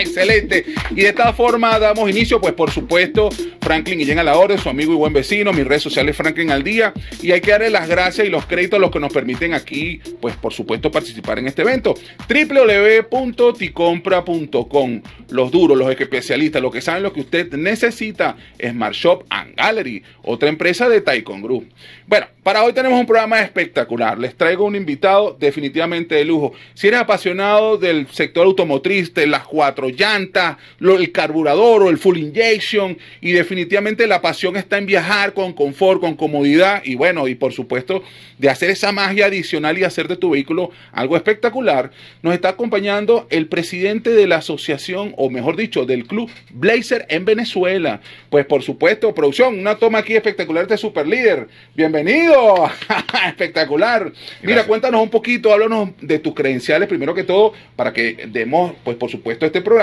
Excelente. Y de esta forma damos inicio, pues por supuesto, Franklin Guillén a la orden, su amigo y buen vecino, mis redes sociales Franklin al día. Y hay que darle las gracias y los créditos a los que nos permiten aquí, pues por supuesto, participar en este evento. www.ticompra.com. Los duros, los especialistas, los que saben lo que usted necesita. Smart Shop and Gallery, otra empresa de Taikon Group. Bueno, para hoy tenemos un programa espectacular. Les traigo un invitado definitivamente de lujo. Si eres apasionado del sector automotriz, de las cuatro llantas, el carburador o el full injection, y definitivamente la pasión está en viajar con confort, con comodidad y bueno, y por supuesto de hacer esa magia adicional y hacer de tu vehículo algo espectacular, nos está acompañando el presidente de la asociación, o mejor dicho, del club Blazer en Venezuela. Pues por supuesto, producción, una toma aquí espectacular de Super Líder. Bienvenido. espectacular. Mira, cuéntanos un poquito, háblanos de tus credenciales primero que todo, para que demos, pues por supuesto, este programa.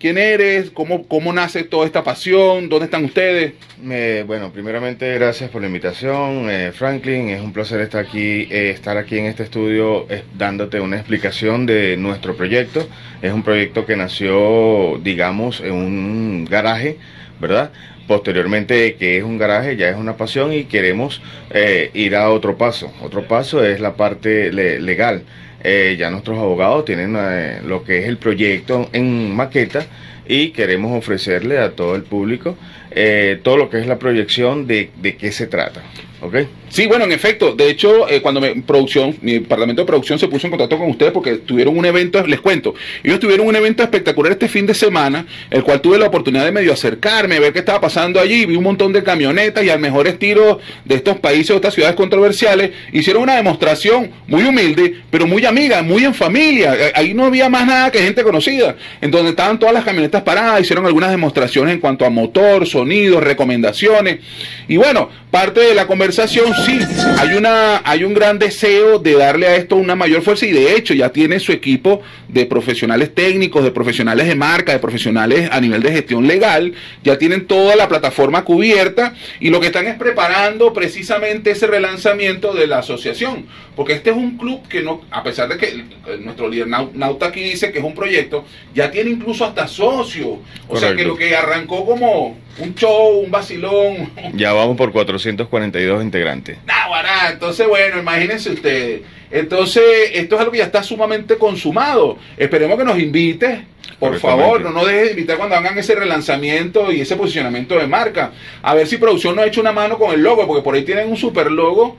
¿Quién eres? ¿Cómo, cómo nace toda esta pasión? ¿Dónde están ustedes? bueno, primeramente gracias por la invitación, eh, Franklin. Es un placer estar aquí, eh, estar aquí en este estudio dándote una explicación de nuestro proyecto. Es un proyecto que nació, digamos, en un garaje, ¿verdad? Posteriormente, que es un garaje, ya es una pasión y queremos eh, ir a otro paso. Otro paso es la parte legal. Ya nuestros abogados tienen lo que es el proyecto en maqueta y queremos ofrecerle a todo el público todo lo que es la proyección de, de qué se trata. ¿ok? Sí, bueno, en efecto. De hecho, eh, cuando me, producción, mi departamento de producción se puso en contacto con ustedes porque tuvieron un evento, les cuento, ellos tuvieron un evento espectacular este fin de semana, el cual tuve la oportunidad de medio acercarme, ver qué estaba pasando allí, vi un montón de camionetas y al mejor estilo de estos países o estas ciudades controversiales, hicieron una demostración muy humilde, pero muy amiga, muy en familia. Eh, ahí no había más nada que gente conocida, en donde estaban todas las camionetas paradas, hicieron algunas demostraciones en cuanto a motor, sonido, recomendaciones. Y bueno, parte de la conversación sí, hay, una, hay un gran deseo de darle a esto una mayor fuerza y de hecho ya tiene su equipo de profesionales técnicos, de profesionales de marca, de profesionales a nivel de gestión legal, ya tienen toda la plataforma cubierta y lo que están es preparando precisamente ese relanzamiento de la asociación, porque este es un club que no, a pesar de que nuestro líder Nauta aquí dice que es un proyecto, ya tiene incluso hasta socios, o sea que lo que arrancó como un show, un vacilón. Ya vamos por 442 integrantes. Entonces bueno, imagínense ustedes. Entonces, esto es algo que ya está sumamente consumado. Esperemos que nos invite. Por favor, no nos deje de invitar cuando hagan ese relanzamiento y ese posicionamiento de marca. A ver si producción nos ha hecho una mano con el logo, porque por ahí tienen un super logo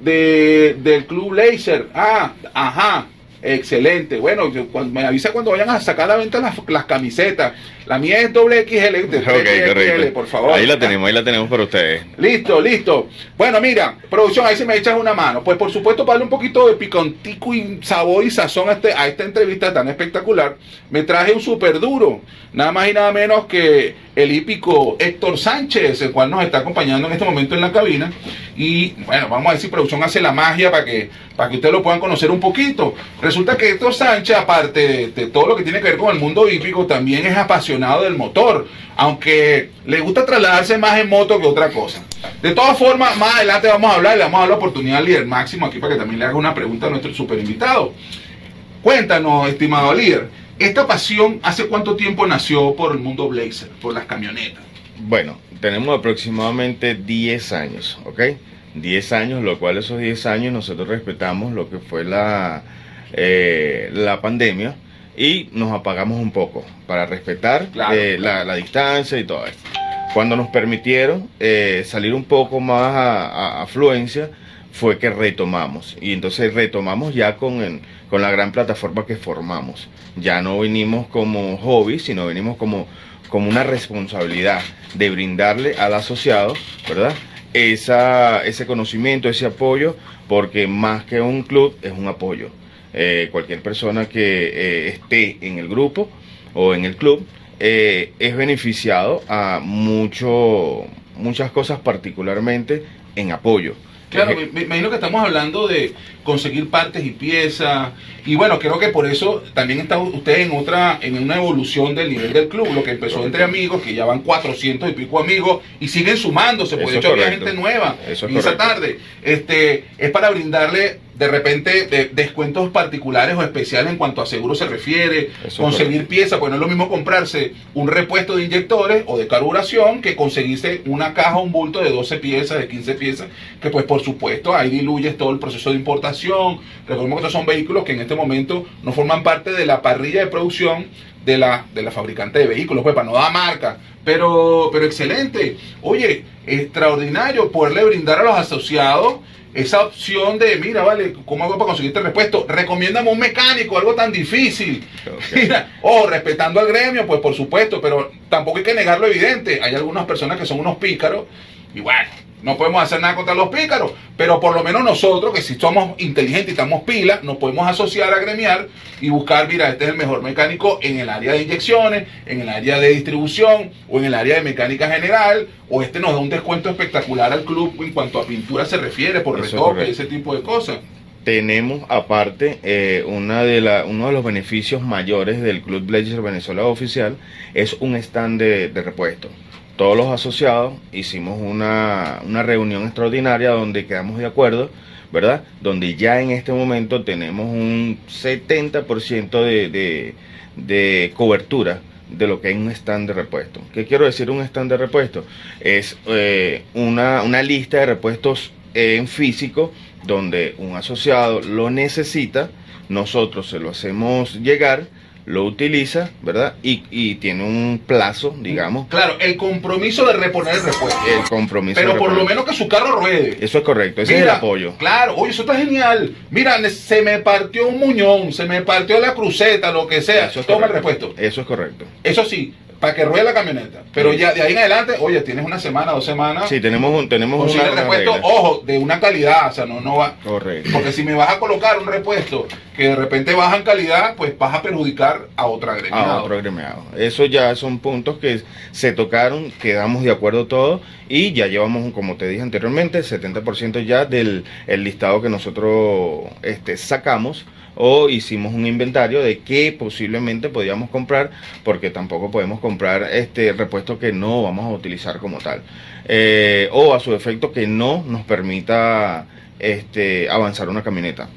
de, del Club Laser. Ah, ajá. Excelente. Bueno, me avisa cuando vayan a sacar a la venta las, las camisetas. La mía es doble XL, por favor. Ahí la tenemos, ahí la tenemos para ustedes. Listo, listo. Bueno, mira, producción, ahí se me echas una mano. Pues por supuesto, para darle un poquito de picontico y sabor y sazón a, este, a esta entrevista tan espectacular, me traje un súper duro. Nada más y nada menos que el hípico Héctor Sánchez, el cual nos está acompañando en este momento en la cabina. Y bueno, vamos a ver si producción hace la magia para que, para que ustedes lo puedan conocer un poquito. Resulta que Héctor Sánchez, aparte de, todo lo que tiene que ver con el mundo hípico, también es apasionado del motor, aunque le gusta trasladarse más en moto que otra cosa. De todas formas, más adelante vamos a hablar, le vamos a dar la oportunidad al líder máximo aquí para que también le haga una pregunta a nuestro super invitado. Cuéntanos, estimado líder, ¿esta pasión hace cuánto tiempo nació por el mundo Blazer, por las camionetas? Bueno, tenemos aproximadamente 10 años, ¿ok? 10 años, lo cual esos 10 años nosotros respetamos lo que fue la, eh, la pandemia y nos apagamos un poco para respetar eh, La, distancia y todo esto. Cuando nos permitieron eh, salir un poco más a, afluencia, fue que retomamos. Y entonces retomamos ya con, con la gran plataforma que formamos. Ya no venimos como hobby, sino venimos como, como una responsabilidad de brindarle al asociado, ¿verdad? Esa, ese conocimiento, ese apoyo, porque más que un club es un apoyo. Eh, cualquier persona que eh, esté en el grupo o en el club eh, es beneficiado a mucho, muchas cosas, particularmente en apoyo. Claro, me, me imagino que estamos hablando de conseguir partes y piezas. Y bueno, creo que por eso también está usted en otra, en una evolución del nivel del club, lo que empezó entre amigos, que ya van 400 y pico amigos y siguen sumándose, porque de hecho había gente nueva Eso es en esa tarde. Este, es para brindarle de repente de- descuentos particulares o especiales en cuanto a seguro se refiere, Eso conseguir piezas, pues no es lo mismo comprarse un repuesto de inyectores o de carburación que conseguirse una caja, un bulto de 12 piezas, de 15 piezas, que pues por supuesto ahí diluyes todo el proceso de importación. Recordemos que estos son vehículos que en este momento no forman parte de la parrilla de producción de la, de la fabricante de vehículos, pues para no dar marca. Pero, pero excelente. Oye, extraordinario poderle brindar a los asociados esa opción de, mira, vale, ¿cómo hago para conseguirte repuesto? Recomiéndame un mecánico, algo tan difícil. Mira, o respetando al gremio, pues por supuesto, pero tampoco hay que negar lo evidente. Hay algunas personas que son unos pícaros y bueno, no podemos hacer nada contra los pícaros, pero por lo menos nosotros, que si somos inteligentes y estamos pilas, nos podemos asociar a gremiar y buscar, mira, este es el mejor mecánico en el área de inyecciones, en el área de distribución o en el área de mecánica general, o este nos da un descuento espectacular al club en cuanto a pintura se refiere, por Eso es retoque, ese tipo de cosas. Tenemos aparte eh, una de la, uno de los beneficios mayores del Club Blazer Venezuela Oficial es un stand de, de repuesto. Todos los asociados hicimos una, una reunión extraordinaria donde quedamos de acuerdo, ¿verdad? Donde ya en este momento tenemos un 70% de, de, de cobertura de lo que es un stand de repuesto. ¿Qué quiero decir un stand de repuesto? Es eh, una, una lista de repuestos en físico donde un asociado lo necesita, nosotros se lo hacemos llegar, lo utiliza, ¿verdad? Y, y tiene un plazo, digamos, Claro, el compromiso de reponer el repuesto. el compromiso. pero de por lo menos que su carro ruede. Eso es correcto, ese es el apoyo. Claro, oye, eso está genial. Mira, se me partió un muñón, se me partió la cruceta, lo que sea. Eso es Toma el repuesto. Eso es correcto. Eso sí, para que ruede la camioneta. Pero ya de ahí en adelante, oye, tienes una semana, dos semanas. Sí, tenemos un, tenemos una repuesto, ojo, de una calidad, o sea, no, no va. Correcto. Porque si me vas a colocar un repuesto que de repente baja en calidad, pues vas a perjudicar a otra a agremiado. otro agremiado. Eso ya son puntos que se tocaron, quedamos de acuerdo todos y ya llevamos, como te dije anteriormente, 70% ya del el listado que nosotros este, sacamos o hicimos un inventario de qué posiblemente podíamos comprar porque tampoco podemos comprar este repuesto que no vamos a utilizar como tal. Eh, o a su efecto que no nos permita este, avanzar una camioneta.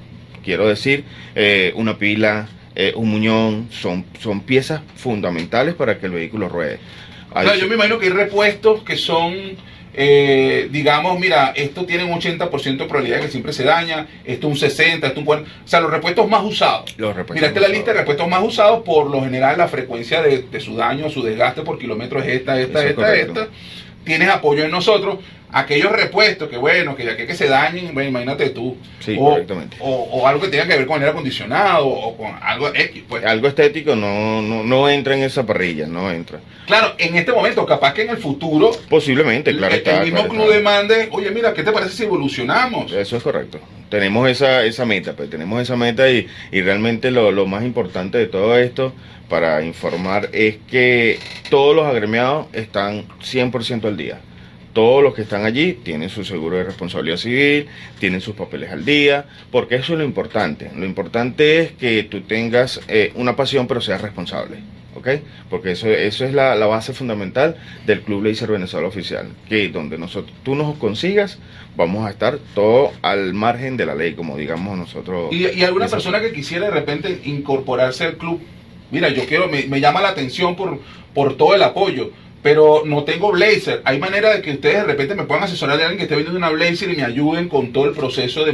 Quiero decir eh, una pila eh, un muñón son, son piezas fundamentales para que el vehículo ruede. Claro, yo me imagino que hay repuestos que son, eh, digamos, mira, esto tiene un 80% de probabilidad de que siempre se daña, esto un 60, esto un 40, o sea, los repuestos más usados. Los repuestos Mira, esta es la lista de repuestos más usados, por lo general la frecuencia de, de su daño, su desgaste por kilómetro es esta, esta, Eso esta, esta. Tienes apoyo en nosotros. Aquellos repuestos que, bueno, que ya que, que se dañen, bueno, imagínate tú. Sí, o, correctamente. O, o algo que tenga que ver con aire acondicionado o con algo X, pues. algo estético no, no, no entra en esa parrilla no entra Claro, en este momento, capaz que en el futuro posiblemente claro el, está, el mismo claro club está. demande, oye, mira, ¿qué te parece si evolucionamos? Eso es correcto. Tenemos esa, esa meta, pues tenemos esa meta y, y realmente lo, lo más importante de todo esto para informar es que todos los agremiados están 100% al día. Todos los que están allí tienen su seguro de responsabilidad civil, tienen sus papeles al día, porque eso es lo importante. Lo importante es que tú tengas eh, una pasión pero seas responsable. ¿ok? Porque eso, eso es la, la base fundamental del Club Laser Venezuela Oficial, que donde nosotros, tú nos consigas, vamos a estar todo al margen de la ley, como digamos nosotros. Y, y alguna persona que quisiera de repente incorporarse al club, mira, yo quiero, me, me llama la atención por, por todo el apoyo, pero no tengo Blazer. Hay manera de que ustedes de repente me puedan asesorar de alguien que esté vendiendo una Blazer y me ayuden con todo el proceso de,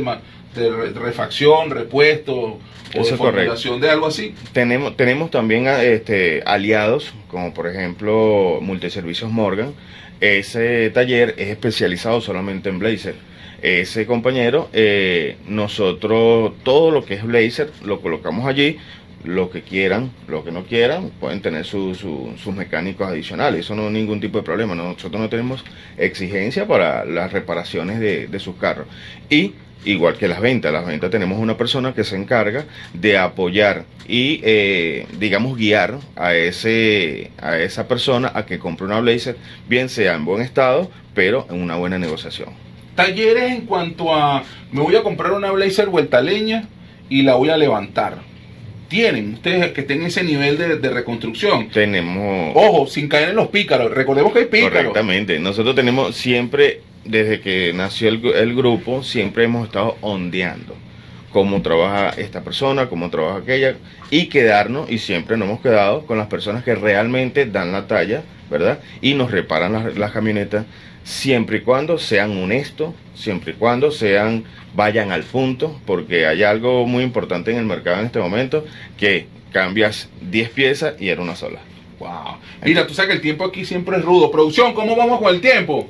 refacción, repuesto o Eso de formulación de algo así. Tenemos, tenemos también a- este, aliados, como por ejemplo Multiservicios Morgan. Ese taller es especializado solamente en Blazer. Ese compañero, eh, nosotros todo lo que es Blazer lo colocamos allí. Lo que quieran, lo que no quieran, pueden tener su- su- sus mecánicos adicionales. Eso no es ningún tipo de problema. Nosotros no tenemos exigencia para las reparaciones de, de sus carros. Y igual que las ventas, las ventas tenemos una persona que se encarga de apoyar y, eh, digamos, guiar a, ese, a esa persona a que compre una Blazer, bien sea en buen estado, pero en una buena negociación. Talleres en cuanto a, me voy a comprar una Blazer vuelta leña y la voy a levantar. ¿Tienen ustedes que estén en ese nivel de, de reconstrucción? Tenemos... Ojo, sin caer en los pícaros. Recordemos que hay pícaros. Correctamente. Nosotros tenemos siempre, desde que nació el, el grupo, siempre hemos estado ondeando cómo trabaja esta persona, cómo trabaja aquella, y quedarnos, y siempre nos hemos quedado con las personas que realmente dan la talla, ¿verdad? Y nos reparan las, las camionetas, siempre y cuando sean honestos, siempre y cuando sean, vayan al punto, porque hay algo muy importante en el mercado en este momento, que cambias 10 piezas y era una sola. Wow. Mira, tú sabes que el tiempo aquí siempre es rudo. Producción, ¿cómo vamos con el tiempo?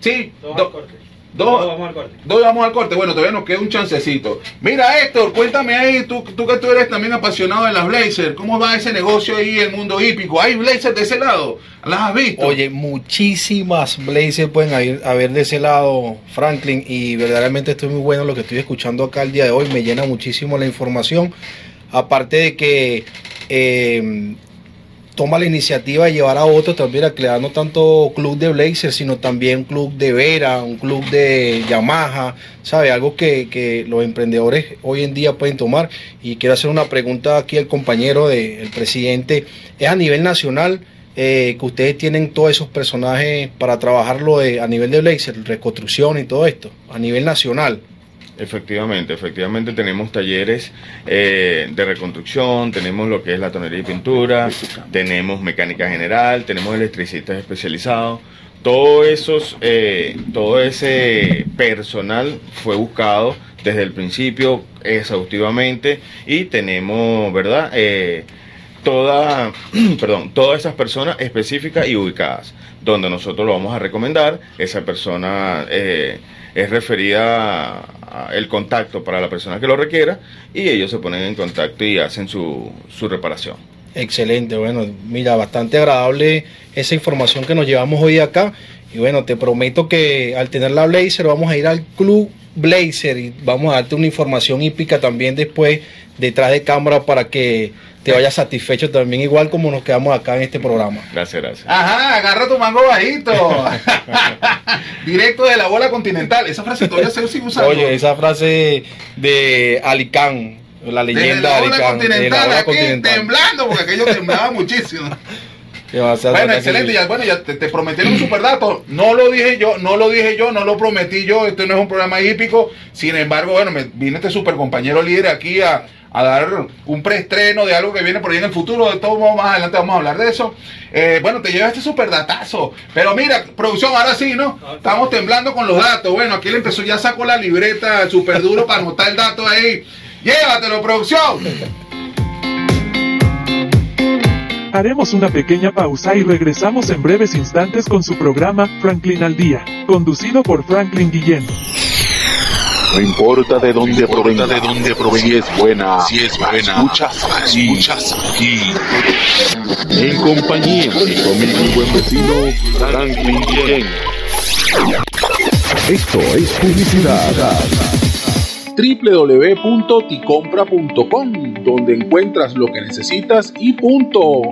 Sí, Dos do- al corte. Dos- Dos vamos al corte. Dos vamos al corte. Bueno, todavía nos queda un chancecito. Mira, Héctor, cuéntame ahí, tú, tú que tú eres también apasionado de las Blazers, ¿cómo va ese negocio ahí, el mundo hípico? ¿Hay Blazers de ese lado? ¿Las has visto? Oye, muchísimas Blazers pueden haber, haber de ese lado, Franklin, y verdaderamente estoy muy bueno lo que estoy escuchando acá el día de hoy, me llena muchísimo la información, aparte de que eh, toma la iniciativa de llevar a otros también a crear no tanto club de Blazers, sino también club de Vera, un club de Yamaha, ¿sabe? Algo que, que los emprendedores hoy en día pueden tomar. Y quiero hacer una pregunta aquí al compañero del presidente, es a nivel nacional eh, que ustedes tienen todos esos personajes para trabajarlo a nivel de Blazer, reconstrucción y todo esto, a nivel nacional. Efectivamente, efectivamente tenemos talleres eh, de reconstrucción, tenemos lo que es la tonería y pintura, tenemos mecánica general, tenemos electricistas especializados. Todo, esos, eh, todo ese personal fue buscado desde el principio exhaustivamente y tenemos, ¿verdad? Eh, perdón, todas esas personas específicas y ubicadas, donde nosotros lo vamos a recomendar, esa persona eh, es referida a el contacto para la persona que lo requiera y ellos se ponen en contacto y hacen su, su reparación. Excelente, bueno, mira, bastante agradable esa información que nos llevamos hoy acá. Y bueno, te prometo que al tener la Blazer vamos a ir al Club Blazer y vamos a darte una información hípica también después detrás de cámara para que te vayas satisfecho también igual como nos quedamos acá en este programa. Gracias, gracias. Ajá, agarra tu mango bajito. Directo de la bola continental. Esa frase todavía se sigue usando. Oye, esa frase de Alicán, la leyenda la de bola Alicán, de la continental, bola aquí continental. temblando, porque aquello temblaba muchísimo. Que va a ser Bueno, excelente. Ya, bueno, ya te, te prometieron un super dato. No lo dije yo, no lo dije yo, no lo prometí yo. Este no es un programa hípico. Sin embargo, bueno, me vino este super compañero líder aquí a, a dar un preestreno de algo que viene por ahí en el futuro. De todo modo, más adelante vamos a hablar de eso. Eh, bueno, te lleva este super datazo. Pero mira, producción, ahora sí, ¿no? Estamos temblando con los datos. Bueno, aquí le empezó, ya sacó la libreta super duro para anotar el dato ahí. Llévatelo, producción. Haremos una pequeña pausa y regresamos en breves instantes con su programa Franklin al Día, conducido por Franklin Guillén. No importa de dónde provenga, de dónde provenga, si es buena, si es buena, escuchas aquí, escuchas aquí. En compañía de conmigo mi buen vecino Franklin Guillén. Esto es publicidad. www.ticompra.com donde encuentras lo que necesitas y punto.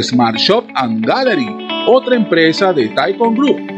Smart Shop and Gallery, otra empresa de Taikon Group